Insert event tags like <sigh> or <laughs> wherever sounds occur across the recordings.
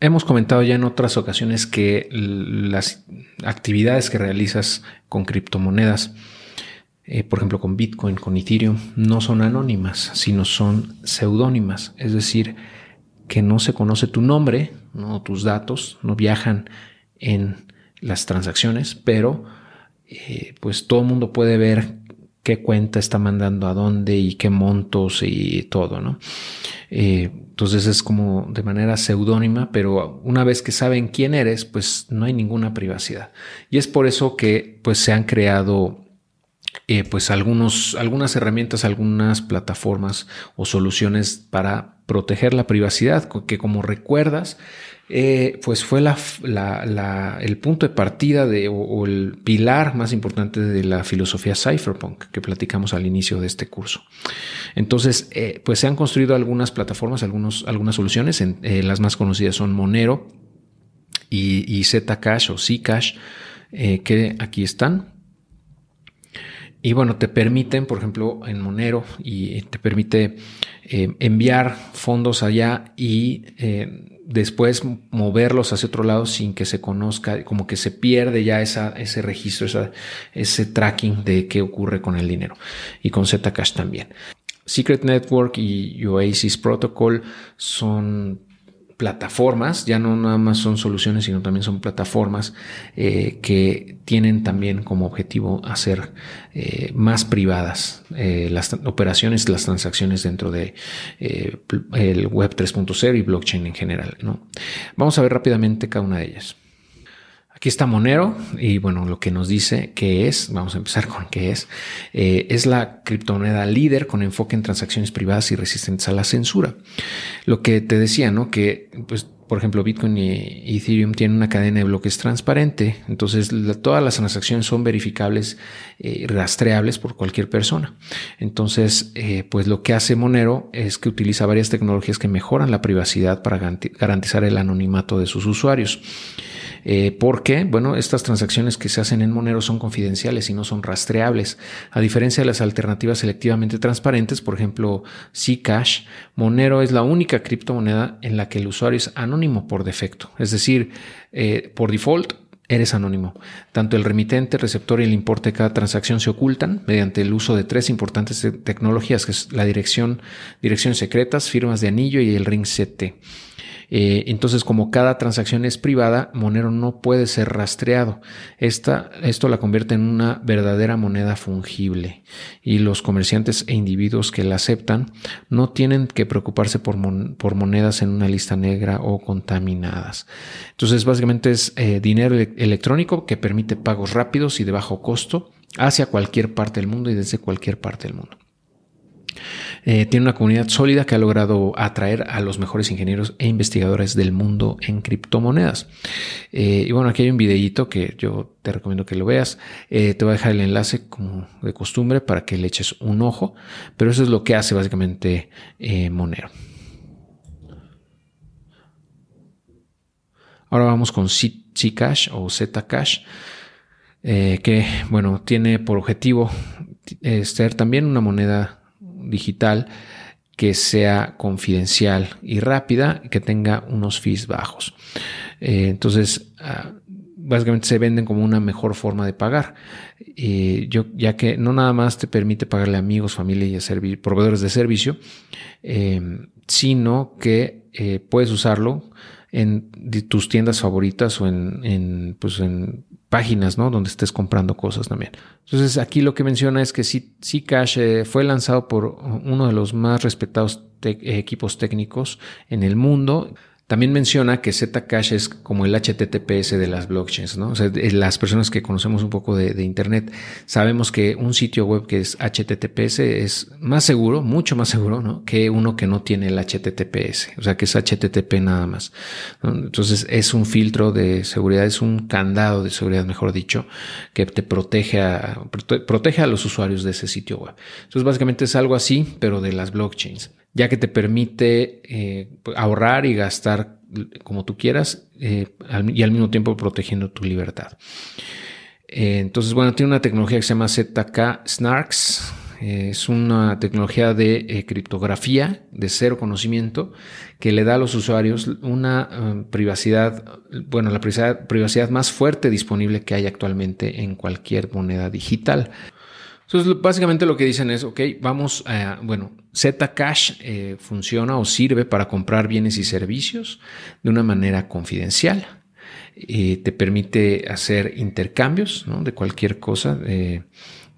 Hemos comentado ya en otras ocasiones que las actividades que realizas con criptomonedas, eh, por ejemplo con Bitcoin, con Ethereum, no son anónimas, sino son seudónimas. Es decir, que no se conoce tu nombre, no tus datos, no viajan en las transacciones, pero eh, pues todo el mundo puede ver qué cuenta está mandando a dónde y qué montos y todo, ¿no? Eh, entonces es como de manera seudónima, pero una vez que saben quién eres, pues no hay ninguna privacidad. Y es por eso que pues se han creado eh, pues algunos, algunas herramientas, algunas plataformas o soluciones para proteger la privacidad, que como recuerdas, eh, pues fue el punto de partida o, el pilar más importante de la filosofía cypherpunk que platicamos al inicio de este curso. Entonces, eh, pues se han construido algunas plataformas, algunos, algunas soluciones. Las más conocidas son Monero y, y Zcash o Zcash, que aquí están. Y bueno, te permiten, por ejemplo, en Monero, y te permite enviar fondos allá y después moverlos hacia otro lado sin que se conozca, como que se pierde ya esa, ese registro, ese tracking de qué ocurre con el dinero. Y con Zcash también. Secret Network y Oasis Protocol son plataformas, ya no nada más son soluciones, sino también son plataformas eh, que tienen también como objetivo hacer eh, más privadas eh, las operaciones, las transacciones dentro de el Web 3.0 y blockchain en general. ¿no? Vamos a ver rápidamente cada una de ellas. Aquí está Monero y bueno, lo que nos dice que es, vamos a empezar con qué es, eh, es la criptomoneda líder con enfoque en transacciones privadas y resistentes a la censura. Lo que te decía, ¿no? Que pues por ejemplo, Bitcoin y Ethereum tienen una cadena de bloques transparente, entonces todas las transacciones son verificables y eh, rastreables por cualquier persona. Entonces, eh, pues lo que hace Monero es que utiliza varias tecnologías que mejoran la privacidad para garantizar el anonimato de sus usuarios. Eh, porque, bueno, estas transacciones que se hacen en Monero son confidenciales y no son rastreables. A diferencia de las alternativas selectivamente transparentes, por ejemplo, Zcash, Monero es la única criptomoneda en la que el usuario es anónimo por defecto. Es decir, eh, por default, eres anónimo. Tanto el remitente, receptor y el importe de cada transacción se ocultan mediante el uso de tres importantes tecnologías, que es la dirección, direcciones secretas, firmas de anillo y el ring CT. Eh, entonces, como cada transacción es privada, Monero no puede ser rastreado. Esta, esto la convierte en una verdadera moneda fungible y los comerciantes e individuos que la aceptan no tienen que preocuparse por, monedas en una lista negra o contaminadas. Entonces, básicamente es eh, dinero electrónico que permite pagos rápidos y de bajo costo hacia cualquier parte del mundo y desde cualquier parte del mundo. Eh, tiene una comunidad sólida que ha logrado atraer a los mejores ingenieros e investigadores del mundo en criptomonedas. Eh, y bueno, aquí hay un videíto que yo te recomiendo que lo veas. Eh, te voy a dejar el enlace como de costumbre para que le eches un ojo, pero eso es lo que hace básicamente Monero. Ahora vamos con Zcash o Zcash, que bueno, tiene por objetivo ser también una moneda digital que sea confidencial y rápida, que tenga unos fees bajos. Eh, entonces, ah, básicamente se venden como una mejor forma de pagar, yo, ya que no nada más te permite pagarle a amigos, familia y a proveedores de servicio, eh, sino que eh, puedes usarlo en tus tiendas favoritas o en, en, pues en páginas, ¿no? Donde estés comprando cosas también. Entonces, aquí lo que menciona es que Zcash eh, fue lanzado por uno de los más respetados equipos técnicos en el mundo. También menciona que Zcash es como el HTTPS de las blockchains, ¿no? O sea, las personas que conocemos un poco de, Internet sabemos que un sitio web que es HTTPS es más seguro, mucho más seguro, ¿no? Que uno que no tiene el HTTPS, o sea, que es HTTP nada más. Entonces, es un filtro de seguridad, es un candado de seguridad, mejor dicho, que te protege a, protege a los usuarios de ese sitio web. Entonces, básicamente es algo así, pero de las blockchains ya que te permite eh, ahorrar y gastar como tú quieras eh, y al mismo tiempo protegiendo tu libertad. Eh, entonces, bueno, tiene una tecnología que se llama ZK Snarks. Es una tecnología de criptografía de cero conocimiento que le da a los usuarios una eh, privacidad, bueno, la privacidad, privacidad, más fuerte disponible que hay actualmente en cualquier moneda digital. Entonces, básicamente lo que dicen es, ok, vamos a, bueno, Zcash eh, funciona o sirve para comprar bienes y servicios de una manera confidencial. te permite hacer intercambios de cualquier cosa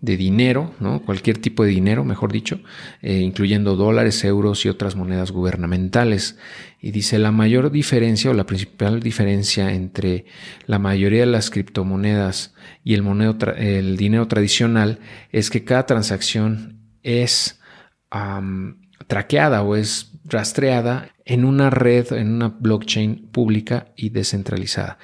de dinero, ¿no? cualquier tipo de dinero, mejor dicho, eh, incluyendo dólares, euros y otras monedas gubernamentales. Y dice, la mayor diferencia o la principal diferencia entre la mayoría de las criptomonedas y el, el dinero tradicional es que cada transacción es traqueada o es rastreada en una red, en una blockchain pública y descentralizada.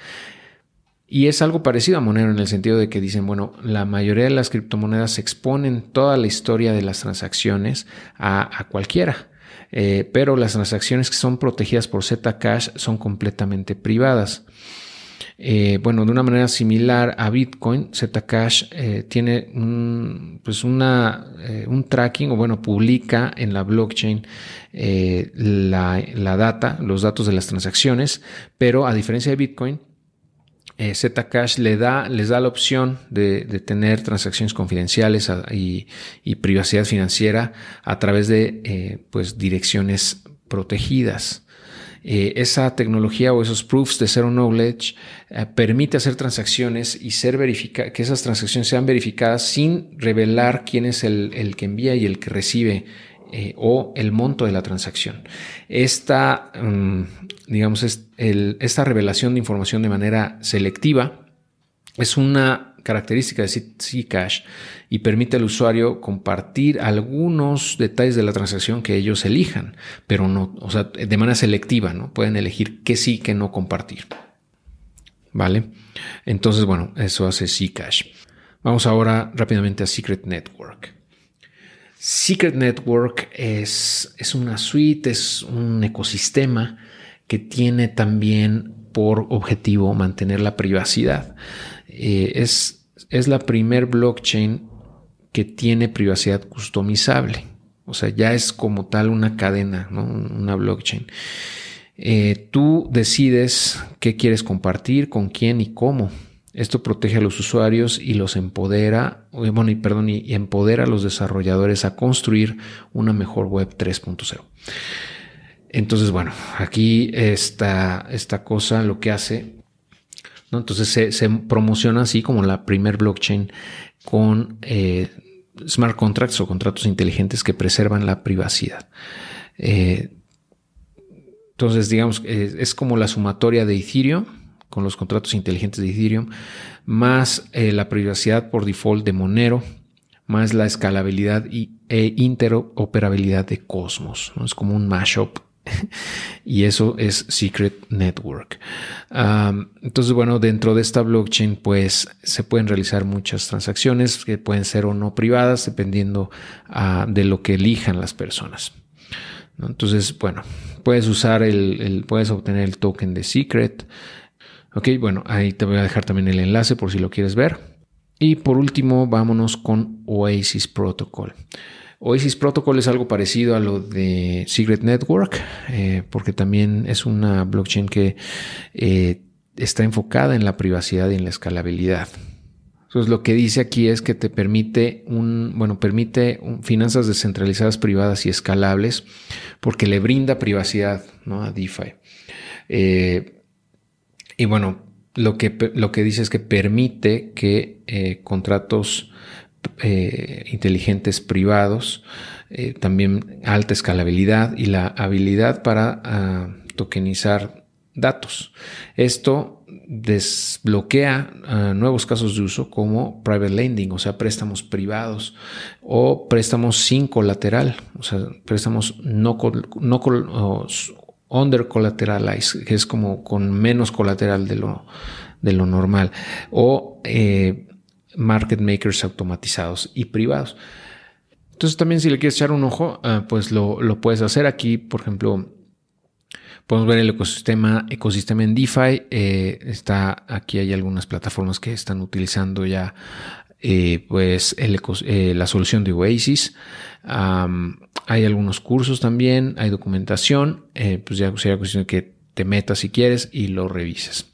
Y es algo parecido a Monero en el sentido de que dicen, bueno, la mayoría de las criptomonedas exponen toda la historia de las transacciones a, cualquiera. Eh, pero las transacciones que son protegidas por Zcash son completamente privadas. Eh, bueno, de una manera similar a Bitcoin, Zcash eh, tiene un, pues una, un tracking o bueno, publica en la blockchain la, la, data, los datos de las transacciones, pero a diferencia de Bitcoin, eh, Zcash le da, les da la opción de, tener transacciones confidenciales y, privacidad financiera a través de eh, pues, direcciones protegidas. Eh, esa tecnología o esos proofs de Zero Knowledge permite hacer transacciones y ser que esas transacciones sean verificadas sin revelar quién es el, el que envía y el que recibe eh, o el monto de la transacción. Esta, mm, digamos, esta revelación de información de manera selectiva es una característica de Zcash y permite al usuario compartir algunos detalles de la transacción que ellos elijan, pero no, o sea, de manera selectiva, ¿no? Pueden elegir qué sí, qué no compartir. ¿Vale? Entonces, bueno, eso hace Zcash. Vamos ahora rápidamente a Secret Network. Secret Network es, es una suite, es un ecosistema que tiene también por objetivo mantener la privacidad. Eh, es, es, la primer blockchain que tiene privacidad customizable. O sea, ya es como tal una cadena, una blockchain. Eh, tú decides qué quieres compartir, con quién y cómo. Esto protege a los usuarios y los empodera, bueno, y, perdón, y empodera a los desarrolladores a construir una mejor web 3.0. Entonces, bueno, aquí esta, esta cosa lo que hace, entonces se, promociona así como la primer blockchain con eh, smart contracts o contratos inteligentes que preservan la privacidad. Eh, entonces, digamos, eh, es como la sumatoria de Ethereum con los contratos inteligentes de Ethereum, más eh, la privacidad por default de Monero, más la escalabilidad e interoperabilidad de Cosmos. ¿no? Es como un mashup <laughs> y eso es Secret Network. entonces, bueno, dentro de esta blockchain, pues se pueden realizar muchas transacciones que pueden ser o no privadas, dependiendo ah, de lo que elijan las personas. Entonces, bueno, puedes usar el, puedes obtener el token de Secret. Ok, bueno, ahí te voy a dejar también el enlace por si lo quieres ver. Y por último, vámonos con Oasis Protocol. Oasis Protocol es algo parecido a lo de Secret Network, eh, porque también es una blockchain que eh, está enfocada en la privacidad y en la escalabilidad. Entonces, lo que dice aquí es que te permite un, bueno, permite finanzas descentralizadas privadas y escalables, porque le brinda privacidad ¿no? a DeFi. Eh, y bueno, lo que, lo que dice es que permite que eh, contratos eh, inteligentes privados, eh, también alta escalabilidad y la habilidad para ah, tokenizar datos. Esto desbloquea ah, nuevos casos de uso como private lending, o sea, préstamos privados o préstamos sin colateral, o sea, préstamos no, no under collateralized, que es como con menos colateral de lo, de lo normal, o eh, market makers automatizados y privados. Entonces también si le quieres echar un ojo, ah, pues lo, puedes hacer aquí, por ejemplo, podemos ver el ecosistema, ecosistema en DeFi, eh, está aquí hay algunas plataformas que están utilizando ya eh, pues eh, la solución de Oasis. hay algunos cursos también, hay documentación, eh, pues ya sería cuestión de que te metas si quieres y lo revises.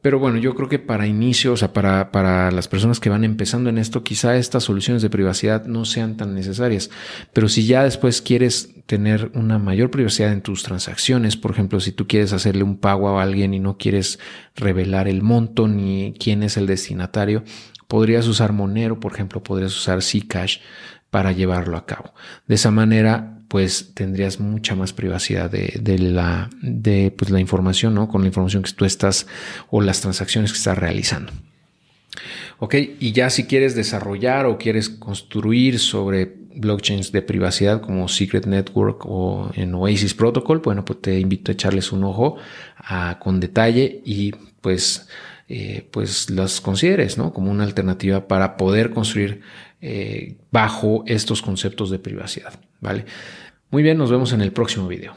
Pero bueno, yo creo que para inicio, o sea, para, para, las personas que van empezando en esto, quizá estas soluciones de privacidad no sean tan necesarias. Pero si ya después quieres tener una mayor privacidad en tus transacciones, por ejemplo, si tú quieres hacerle un pago a alguien y no quieres revelar el monto ni quién es el destinatario, podrías usar Monero, por ejemplo, podrías usar Zcash para llevarlo a cabo. De esa manera pues tendrías mucha más privacidad de, la, de pues, la información, ¿no? Con la información que tú estás o las transacciones que estás realizando. Ok, y ya si quieres desarrollar o quieres construir sobre blockchains de privacidad como Secret Network o en Oasis Protocol, bueno, pues te invito a echarles un ojo con detalle y pues, eh, pues las consideres, ¿no? Como una alternativa para poder construir eh, bajo estos conceptos de privacidad. ¿vale? Muy bien, nos vemos en el próximo video.